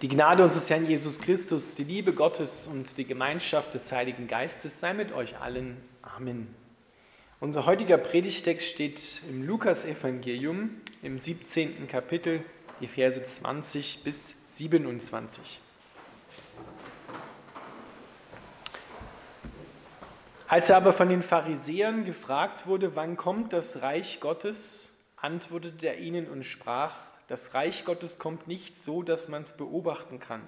Die Gnade unseres Herrn Jesus Christus, die Liebe Gottes und die Gemeinschaft des Heiligen Geistes sei mit euch allen. Amen. Unser heutiger Predigtext steht im Lukasevangelium im 17. Kapitel, die Verse 20 bis 27. Als er aber von den Pharisäern gefragt wurde, wann kommt das Reich Gottes, antwortete er ihnen und sprach, das Reich Gottes kommt nicht so, dass man es beobachten kann.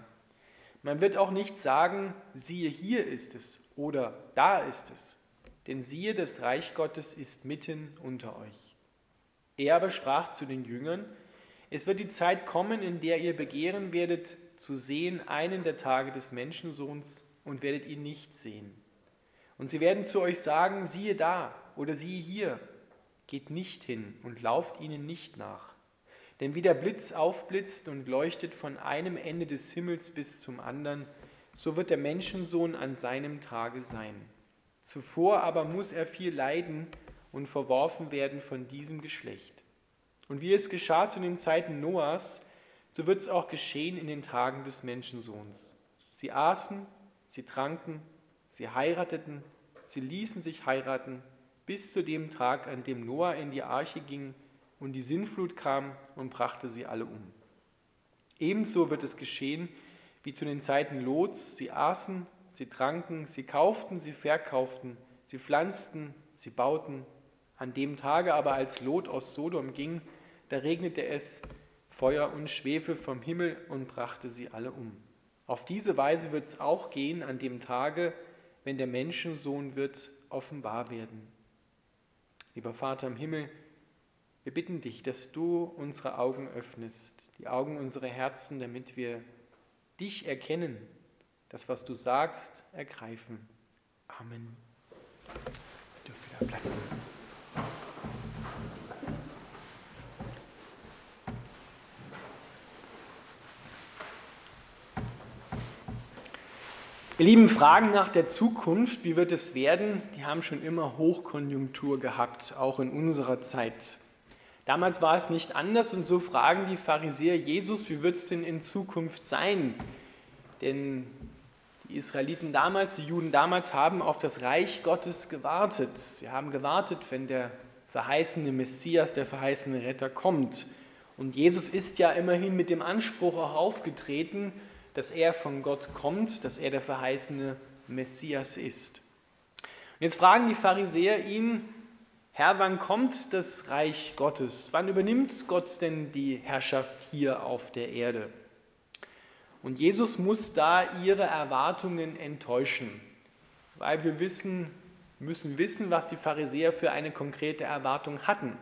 Man wird auch nicht sagen, siehe, hier ist es oder da ist es. Denn siehe, das Reich Gottes ist mitten unter euch. Er aber sprach zu den Jüngern, es wird die Zeit kommen, in der ihr begehren werdet, zu sehen einen der Tage des Menschensohns und werdet ihn nicht sehen. Und sie werden zu euch sagen, siehe da oder siehe hier, geht nicht hin und lauft ihnen nicht nach. Denn wie der Blitz aufblitzt und leuchtet von einem Ende des Himmels bis zum anderen, so wird der Menschensohn an seinem Tage sein. Zuvor aber muss er viel leiden und verworfen werden von diesem Geschlecht. Und wie es geschah zu den Zeiten Noahs, so wird es auch geschehen in den Tagen des Menschensohns. Sie aßen, sie tranken, sie heirateten, sie ließen sich heiraten, bis zu dem Tag, an dem Noah in die Arche ging und die Sintflut kam und brachte sie alle um. Ebenso wird es geschehen wie zu den Zeiten Lots. Sie aßen, sie tranken, sie kauften, sie verkauften, sie pflanzten, sie bauten. An dem Tage aber, als Lot aus Sodom ging, da regnete es Feuer und Schwefel vom Himmel und brachte sie alle um. Auf diese Weise wird es auch gehen an dem Tage, wenn der Menschensohn wird offenbar werden. Lieber Vater im Himmel, wir bitten dich, dass du unsere Augen öffnest, die Augen unserer Herzen, damit wir dich erkennen, das, was du sagst, ergreifen. Amen. Wir dürfen wieder Platz nehmen. Ihr Lieben, Fragen nach der Zukunft, wie wird es werden, die haben schon immer Hochkonjunktur gehabt, auch in unserer Zeit. Damals war es nicht anders und so fragen die Pharisäer Jesus, wie wird es denn in Zukunft sein? Denn die Israeliten damals, die Juden damals haben auf das Reich Gottes gewartet. Sie haben gewartet, wenn der verheißene Messias, der verheißene Retter kommt. Und Jesus ist ja immerhin mit dem Anspruch auch aufgetreten, dass er von Gott kommt, dass er der verheißene Messias ist. Und jetzt fragen die Pharisäer ihn, Herr, wann kommt das Reich Gottes? Wann übernimmt Gott denn die Herrschaft hier auf der Erde? Und Jesus muss da ihre Erwartungen enttäuschen, weil wir wissen, müssen wissen, was die Pharisäer für eine konkrete Erwartung hatten.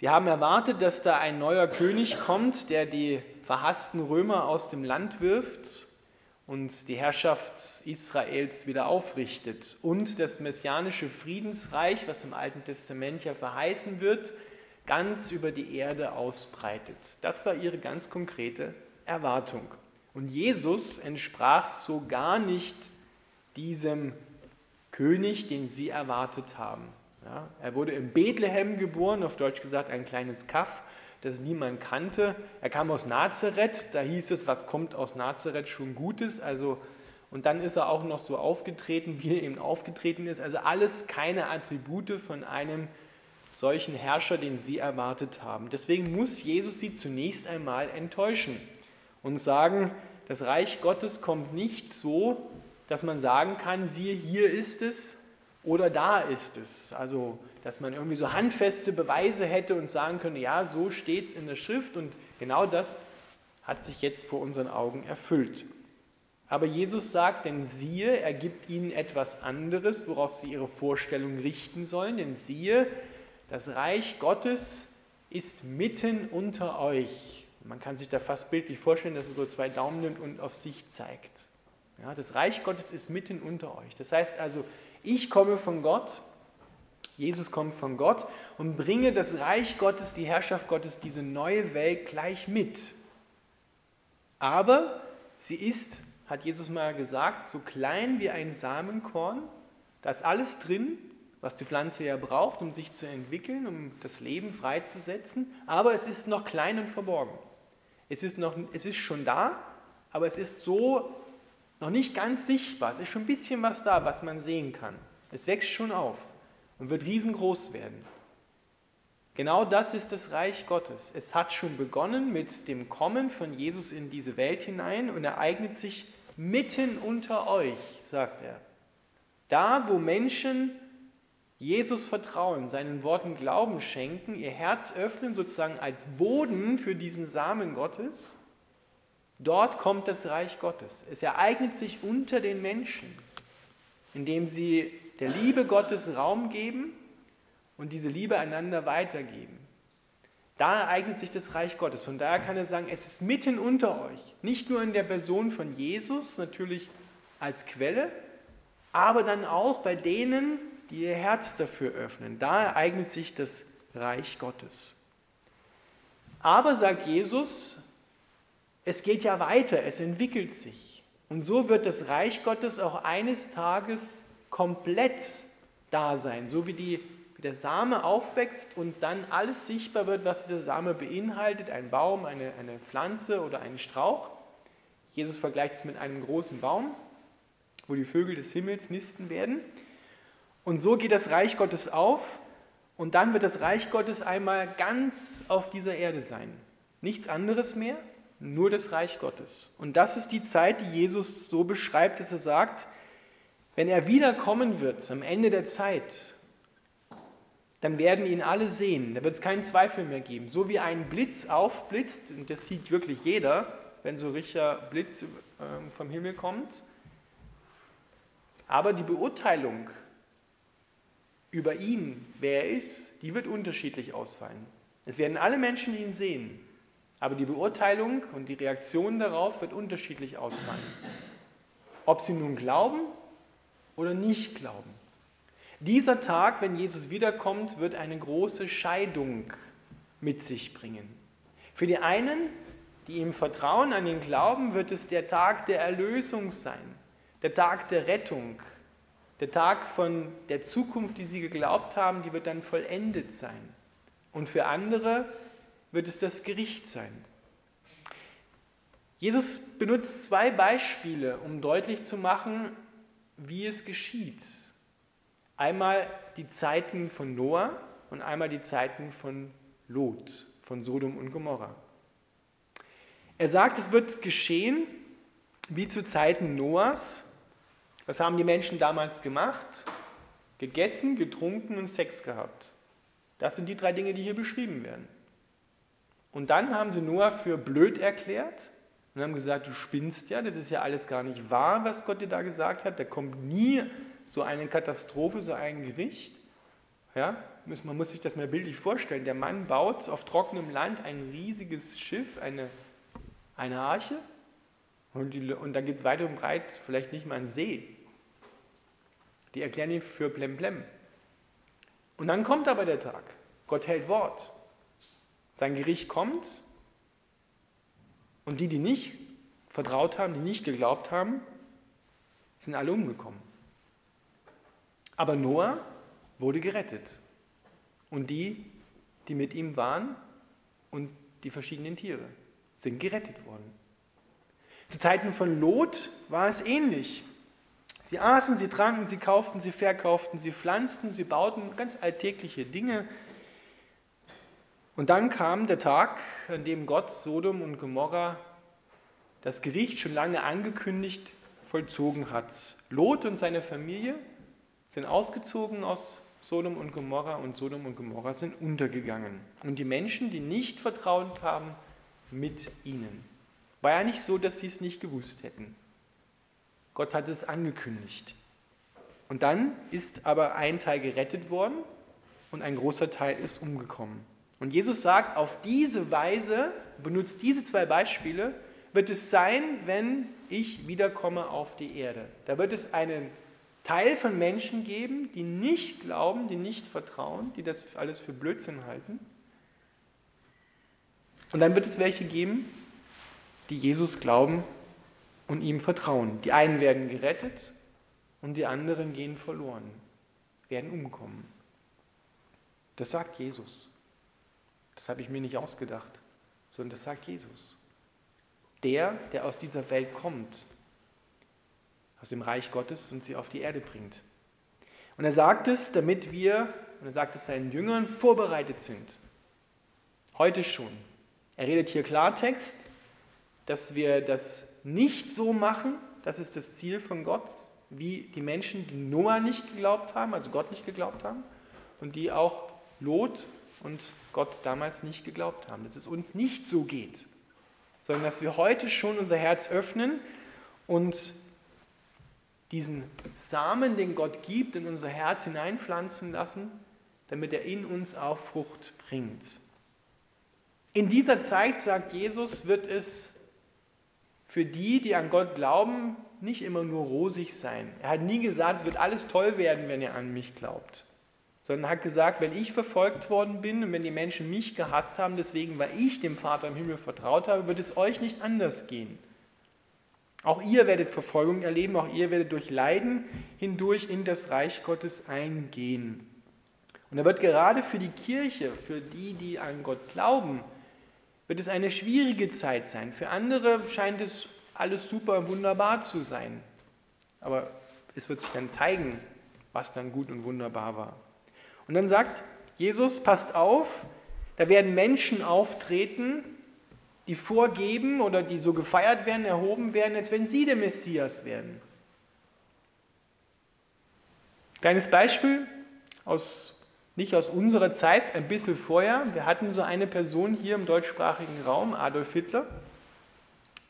Die haben erwartet, dass da ein neuer König kommt, der die verhassten Römer aus dem Land wirft und die Herrschaft Israels wieder aufrichtet und das messianische Friedensreich, was im Alten Testament ja verheißen wird, ganz über die Erde ausbreitet. Das war ihre ganz konkrete Erwartung. Und Jesus entsprach so gar nicht diesem König, den sie erwartet haben. Ja, er wurde in Bethlehem geboren, auf Deutsch gesagt ein kleines Kaff, das niemand kannte. Er kam aus Nazareth, da hieß es, was kommt aus Nazareth schon Gutes. Also, und dann ist er auch noch so aufgetreten, wie er eben aufgetreten ist. Also alles keine Attribute von einem solchen Herrscher, den sie erwartet haben. Deswegen muss Jesus sie zunächst einmal enttäuschen und sagen, das Reich Gottes kommt nicht so, dass man sagen kann, siehe, hier ist es oder da ist es. Also dass man irgendwie so handfeste Beweise hätte und sagen könnte, ja, so steht es in der Schrift und genau das hat sich jetzt vor unseren Augen erfüllt. Aber Jesus sagt, denn siehe, er gibt ihnen etwas anderes, worauf sie ihre Vorstellung richten sollen, denn siehe, das Reich Gottes ist mitten unter euch. Man kann sich da fast bildlich vorstellen, dass er so zwei Daumen nimmt und auf sich zeigt. Ja, das Reich Gottes ist mitten unter euch. Das heißt also, ich komme von Gott Jesus kommt von Gott und bringe das Reich Gottes, die Herrschaft Gottes, diese neue Welt gleich mit. Aber sie ist, hat Jesus mal gesagt, so klein wie ein Samenkorn. Da ist alles drin, was die Pflanze ja braucht, um sich zu entwickeln, um das Leben freizusetzen. Aber es ist noch klein und verborgen. Es ist, noch, es ist schon da, aber es ist so noch nicht ganz sichtbar. Es ist schon ein bisschen was da, was man sehen kann. Es wächst schon auf und wird riesengroß werden. Genau das ist das Reich Gottes. Es hat schon begonnen mit dem Kommen von Jesus in diese Welt hinein und ereignet sich mitten unter euch, sagt er. Da, wo Menschen Jesus vertrauen, seinen Worten Glauben schenken, ihr Herz öffnen sozusagen als Boden für diesen Samen Gottes, dort kommt das Reich Gottes. Es ereignet sich unter den Menschen, indem sie der Liebe Gottes Raum geben und diese Liebe einander weitergeben. Da ereignet sich das Reich Gottes. Von daher kann er sagen, es ist mitten unter euch. Nicht nur in der Person von Jesus, natürlich als Quelle, aber dann auch bei denen, die ihr Herz dafür öffnen. Da ereignet sich das Reich Gottes. Aber, sagt Jesus, es geht ja weiter, es entwickelt sich. Und so wird das Reich Gottes auch eines Tages komplett da sein, so wie die wie der Same aufwächst und dann alles sichtbar wird, was dieser Same beinhaltet, ein Baum, eine, eine Pflanze oder ein Strauch. Jesus vergleicht es mit einem großen Baum, wo die Vögel des Himmels nisten werden. Und so geht das Reich Gottes auf und dann wird das Reich Gottes einmal ganz auf dieser Erde sein. Nichts anderes mehr, nur das Reich Gottes. Und das ist die Zeit, die Jesus so beschreibt, dass er sagt, wenn er wiederkommen wird am Ende der Zeit, dann werden ihn alle sehen. Da wird es keinen Zweifel mehr geben. So wie ein Blitz aufblitzt, und das sieht wirklich jeder, wenn so richtiger Blitz ähm, vom Himmel kommt. Aber die Beurteilung über ihn, wer er ist, die wird unterschiedlich ausfallen. Es werden alle Menschen ihn sehen, aber die Beurteilung und die Reaktion darauf wird unterschiedlich ausfallen. Ob sie nun glauben oder nicht glauben. Dieser Tag, wenn Jesus wiederkommt, wird eine große Scheidung mit sich bringen. Für die einen, die ihm vertrauen, an ihn glauben, wird es der Tag der Erlösung sein, der Tag der Rettung, der Tag von der Zukunft, die sie geglaubt haben, die wird dann vollendet sein. Und für andere wird es das Gericht sein. Jesus benutzt zwei Beispiele, um deutlich zu machen, wie es geschieht Einmal die Zeiten von Noah und einmal die Zeiten von Lot, von Sodom und Gomorra. Er sagt, es wird geschehen wie zu Zeiten Noahs. Was haben die Menschen damals gemacht? Gegessen, getrunken und Sex gehabt. Das sind die drei Dinge, die hier beschrieben werden. Und dann haben sie Noah für blöd erklärt und haben gesagt, du spinnst ja, das ist ja alles gar nicht wahr, was Gott dir da gesagt hat. Da kommt nie so eine Katastrophe, so ein Gericht. Ja, man muss sich das mal bildlich vorstellen. Der Mann baut auf trockenem Land ein riesiges Schiff, eine, eine Arche, und, die, und dann geht es weiter und breit, vielleicht nicht mal ein See. Die erklären ihn für Plemplem. Und dann kommt aber der Tag. Gott hält Wort. Sein Gericht kommt und die, die nicht vertraut haben, die nicht geglaubt haben, sind alle umgekommen. Aber Noah wurde gerettet. Und die, die mit ihm waren und die verschiedenen Tiere sind gerettet worden. Zu Zeiten von Lot war es ähnlich. Sie aßen, sie tranken, sie kauften, sie verkauften, sie pflanzten, sie bauten ganz alltägliche Dinge. Und dann kam der Tag, an dem Gott Sodom und Gomorra das Gericht schon lange angekündigt vollzogen hat. Lot und seine Familie sind ausgezogen aus Sodom und Gomorra und Sodom und Gomorra sind untergegangen. Und die Menschen, die nicht vertraut haben, mit ihnen. War ja nicht so, dass sie es nicht gewusst hätten. Gott hat es angekündigt. Und dann ist aber ein Teil gerettet worden und ein großer Teil ist umgekommen. Und Jesus sagt, auf diese Weise, benutzt diese zwei Beispiele, wird es sein, wenn ich wiederkomme auf die Erde. Da wird es einen Teil von Menschen geben, die nicht glauben, die nicht vertrauen, die das alles für Blödsinn halten. Und dann wird es welche geben, die Jesus glauben und ihm vertrauen. Die einen werden gerettet und die anderen gehen verloren, werden umkommen. Das sagt Jesus. Das habe ich mir nicht ausgedacht, sondern das sagt Jesus. der, der aus dieser Welt kommt, aus dem Reich Gottes und sie auf die Erde bringt. Und er sagt es, damit wir, und er sagt es seinen Jüngern, vorbereitet sind. Heute schon. Er redet hier Klartext, dass wir das nicht so machen, das ist das Ziel von Gott, wie die Menschen, die Noah nicht geglaubt haben, also Gott nicht geglaubt haben, und die auch Lot und Gott damals nicht geglaubt haben. Dass es uns nicht so geht, sondern dass wir heute schon unser Herz öffnen und diesen Samen, den Gott gibt, in unser Herz hineinpflanzen lassen, damit er in uns auch Frucht bringt. In dieser Zeit, sagt Jesus, wird es für die, die an Gott glauben, nicht immer nur rosig sein. Er hat nie gesagt, es wird alles toll werden, wenn ihr an mich glaubt, sondern hat gesagt, wenn ich verfolgt worden bin und wenn die Menschen mich gehasst haben, deswegen, weil ich dem Vater im Himmel vertraut habe, wird es euch nicht anders gehen. Auch ihr werdet Verfolgung erleben, auch ihr werdet durch Leiden hindurch in das Reich Gottes eingehen. Und da wird gerade für die Kirche, für die, die an Gott glauben, wird es eine schwierige Zeit sein. Für andere scheint es alles super wunderbar zu sein. Aber es wird sich dann zeigen, was dann gut und wunderbar war. Und dann sagt Jesus, passt auf, da werden Menschen auftreten, die vorgeben oder die so gefeiert werden, erhoben werden, als wenn sie der Messias werden. Kleines Beispiel, aus, nicht aus unserer Zeit, ein bisschen vorher. Wir hatten so eine Person hier im deutschsprachigen Raum, Adolf Hitler.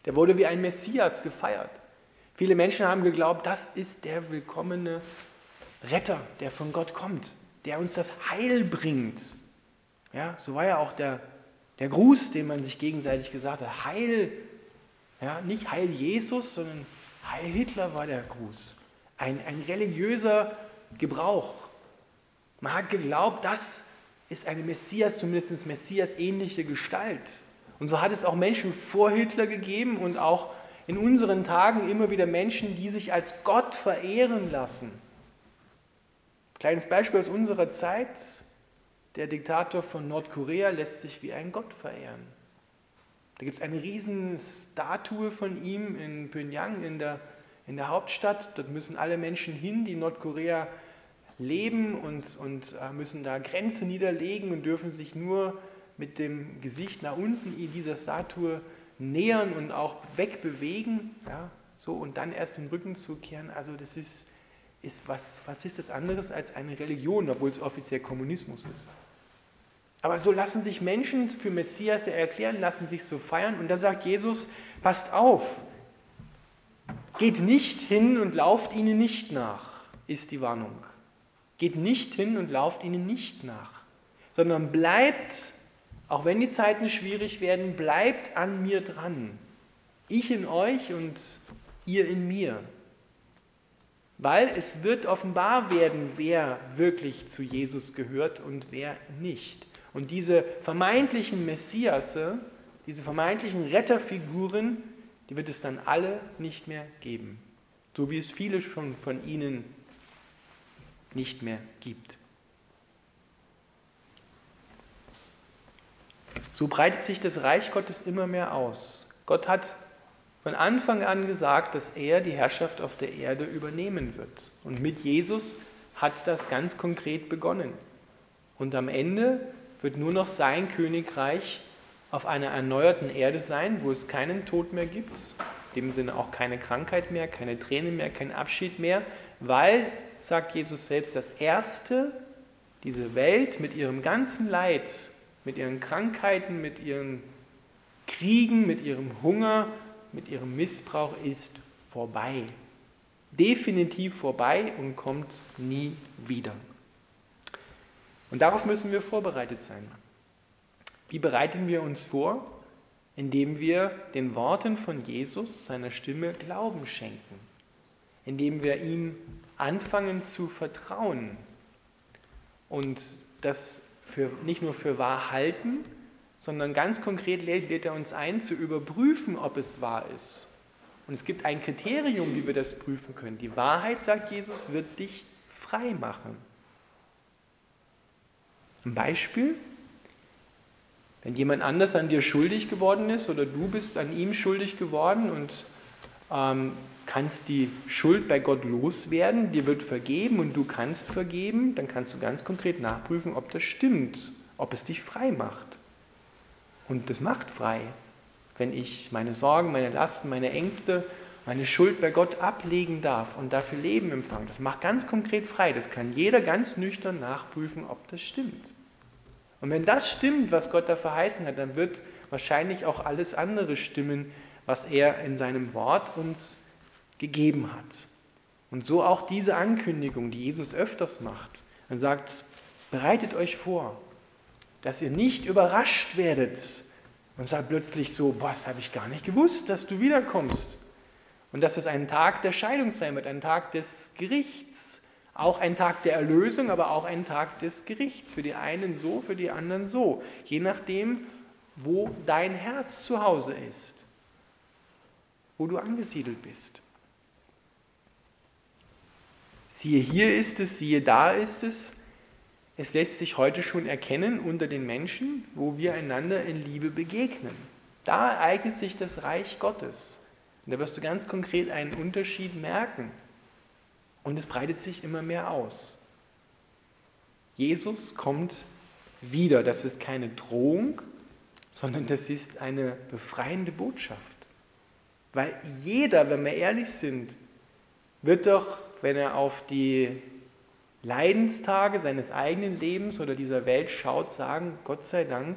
Der wurde wie ein Messias gefeiert. Viele Menschen haben geglaubt, das ist der willkommene Retter, der von Gott kommt, der uns das Heil bringt. Ja, so war ja auch der der Gruß, den man sich gegenseitig gesagt hat, Heil, ja, nicht Heil Jesus, sondern Heil Hitler war der Gruß. Ein, ein religiöser Gebrauch. Man hat geglaubt, das ist eine Messias, zumindest Messias-ähnliche Gestalt. Und so hat es auch Menschen vor Hitler gegeben und auch in unseren Tagen immer wieder Menschen, die sich als Gott verehren lassen. Kleines Beispiel aus unserer Zeit. Der Diktator von Nordkorea lässt sich wie ein Gott verehren. Da gibt es eine riesen Statue von ihm in Pyongyang, in der, in der Hauptstadt. Dort müssen alle Menschen hin, die in Nordkorea leben und, und äh, müssen da Grenze niederlegen und dürfen sich nur mit dem Gesicht nach unten dieser Statue nähern und auch wegbewegen. Ja, so, und dann erst den Rücken zukehren. Also das ist, ist was, was ist das anderes als eine Religion, obwohl es offiziell Kommunismus ist. Aber so lassen sich Menschen für Messias erklären, lassen sich so feiern. Und da sagt Jesus, passt auf, geht nicht hin und lauft ihnen nicht nach, ist die Warnung. Geht nicht hin und lauft ihnen nicht nach, sondern bleibt, auch wenn die Zeiten schwierig werden, bleibt an mir dran. Ich in euch und ihr in mir. Weil es wird offenbar werden, wer wirklich zu Jesus gehört und wer nicht. Und diese vermeintlichen Messiasse, diese vermeintlichen Retterfiguren, die wird es dann alle nicht mehr geben. So wie es viele schon von ihnen nicht mehr gibt. So breitet sich das Reich Gottes immer mehr aus. Gott hat von Anfang an gesagt, dass er die Herrschaft auf der Erde übernehmen wird. Und mit Jesus hat das ganz konkret begonnen. Und am Ende wird nur noch sein Königreich auf einer erneuerten Erde sein, wo es keinen Tod mehr gibt, in dem Sinne auch keine Krankheit mehr, keine Tränen mehr, kein Abschied mehr, weil, sagt Jesus selbst, das Erste, diese Welt mit ihrem ganzen Leid, mit ihren Krankheiten, mit ihren Kriegen, mit ihrem Hunger, mit ihrem Missbrauch ist vorbei. Definitiv vorbei und kommt nie wieder. Und darauf müssen wir vorbereitet sein. Wie bereiten wir uns vor? Indem wir den Worten von Jesus, seiner Stimme, Glauben schenken. Indem wir ihm anfangen zu vertrauen und das für, nicht nur für wahr halten, sondern ganz konkret lädt er uns ein, zu überprüfen, ob es wahr ist. Und es gibt ein Kriterium, wie wir das prüfen können. Die Wahrheit, sagt Jesus, wird dich frei machen. Ein Beispiel, Wenn jemand anders an dir schuldig geworden ist oder du bist an ihm schuldig geworden und ähm, kannst die Schuld bei Gott loswerden, dir wird vergeben und du kannst vergeben, dann kannst du ganz konkret nachprüfen, ob das stimmt, ob es dich frei macht. Und das macht frei, wenn ich meine Sorgen, meine Lasten, meine Ängste, meine Schuld bei Gott ablegen darf und dafür Leben empfange. Das macht ganz konkret frei. Das kann jeder ganz nüchtern nachprüfen, ob das stimmt. Und wenn das stimmt, was Gott da verheißen hat, dann wird wahrscheinlich auch alles andere stimmen, was er in seinem Wort uns gegeben hat. Und so auch diese Ankündigung, die Jesus öfters macht. Er sagt, bereitet euch vor, dass ihr nicht überrascht werdet und sagt plötzlich so, boah, das habe ich gar nicht gewusst, dass du wiederkommst. Und dass es ein Tag der Scheidung sein wird, ein Tag des Gerichts, auch ein Tag der Erlösung, aber auch ein Tag des Gerichts. Für die einen so, für die anderen so. Je nachdem, wo dein Herz zu Hause ist, wo du angesiedelt bist. Siehe hier ist es, siehe da ist es. Es lässt sich heute schon erkennen unter den Menschen, wo wir einander in Liebe begegnen. Da ereignet sich das Reich Gottes. Und da wirst du ganz konkret einen Unterschied merken. Und es breitet sich immer mehr aus. Jesus kommt wieder. Das ist keine Drohung, sondern das ist eine befreiende Botschaft. Weil jeder, wenn wir ehrlich sind, wird doch, wenn er auf die Leidenstage seines eigenen Lebens oder dieser Welt schaut, sagen, Gott sei Dank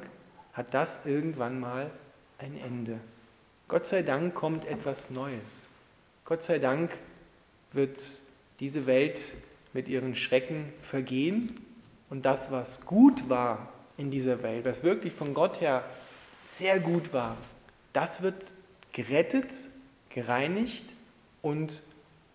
hat das irgendwann mal ein Ende. Gott sei Dank kommt etwas Neues. Gott sei Dank wird diese Welt mit ihren Schrecken vergehen und das, was gut war in dieser Welt, was wirklich von Gott her sehr gut war, das wird gerettet, gereinigt und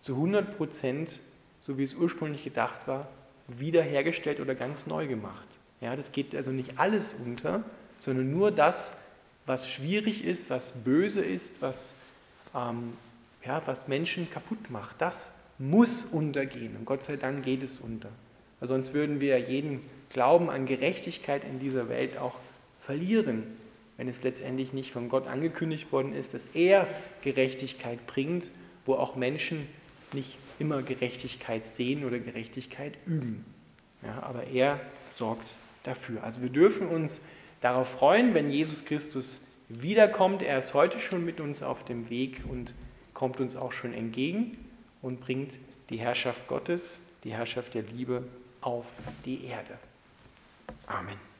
zu 100 Prozent, so wie es ursprünglich gedacht war, wiederhergestellt oder ganz neu gemacht. Ja, das geht also nicht alles unter, sondern nur das, was schwierig ist, was böse ist, was, ähm, ja, was Menschen kaputt macht. Das muss untergehen. Und Gott sei Dank geht es unter. Weil sonst würden wir jeden Glauben an Gerechtigkeit in dieser Welt auch verlieren, wenn es letztendlich nicht von Gott angekündigt worden ist, dass er Gerechtigkeit bringt, wo auch Menschen nicht immer Gerechtigkeit sehen oder Gerechtigkeit üben. Ja, aber er sorgt dafür. Also wir dürfen uns darauf freuen, wenn Jesus Christus wiederkommt. Er ist heute schon mit uns auf dem Weg und kommt uns auch schon entgegen und bringt die Herrschaft Gottes, die Herrschaft der Liebe auf die Erde. Amen.